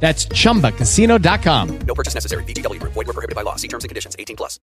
That's chumbacasino.com. No purchase necessary. VGW Group. Void were prohibited by law. See terms and conditions. 18 plus.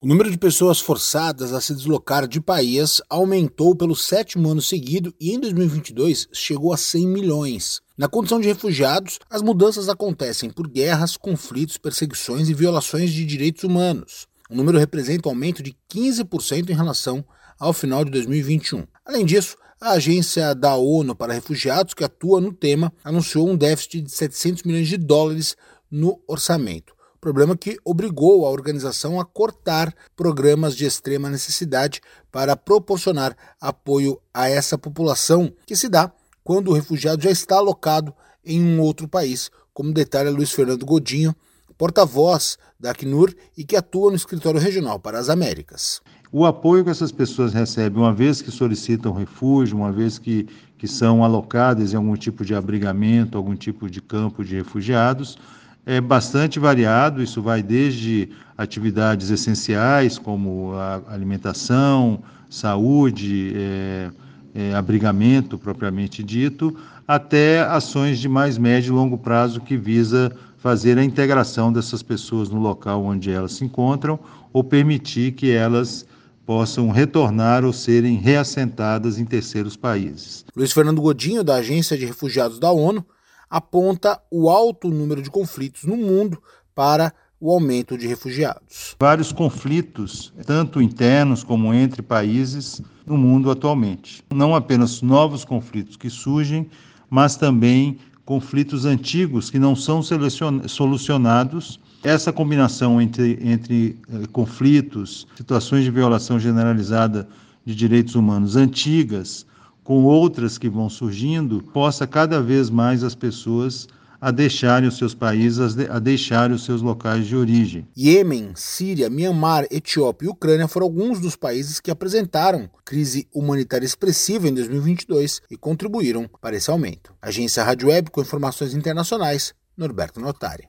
O número de pessoas forçadas a se deslocar de país aumentou pelo sétimo ano seguido e em 2022 chegou a 100 milhões. Na condição de refugiados, as mudanças acontecem por guerras, conflitos, perseguições e violações de direitos humanos. O número representa um aumento de 15% em relação ao final de 2021. Além disso, a agência da ONU para refugiados, que atua no tema, anunciou um déficit de 700 milhões de dólares no orçamento. Problema que obrigou a organização a cortar programas de extrema necessidade para proporcionar apoio a essa população, que se dá quando o refugiado já está alocado em um outro país, como detalha Luiz Fernando Godinho, porta-voz da Acnur e que atua no escritório regional para as Américas. O apoio que essas pessoas recebem, uma vez que solicitam refúgio, uma vez que, que são alocadas em algum tipo de abrigamento, algum tipo de campo de refugiados, é bastante variado. Isso vai desde atividades essenciais, como alimentação, saúde, é, é, abrigamento propriamente dito, até ações de mais médio e longo prazo que visa fazer a integração dessas pessoas no local onde elas se encontram ou permitir que elas possam retornar ou serem reassentadas em terceiros países. Luiz Fernando Godinho, da Agência de Refugiados da ONU, aponta o alto número de conflitos no mundo para o aumento de refugiados. Vários conflitos, tanto internos como entre países, no mundo atualmente. Não apenas novos conflitos que surgem, mas também conflitos antigos que não são solucionados essa combinação entre, entre eh, conflitos, situações de violação generalizada de direitos humanos antigas, com outras que vão surgindo, possa cada vez mais as pessoas a deixarem os seus países, a deixarem os seus locais de origem. Iêmen, Síria, Myanmar, Etiópia e Ucrânia foram alguns dos países que apresentaram crise humanitária expressiva em 2022 e contribuíram para esse aumento. Agência Rádio Web com informações internacionais, Norberto Notari.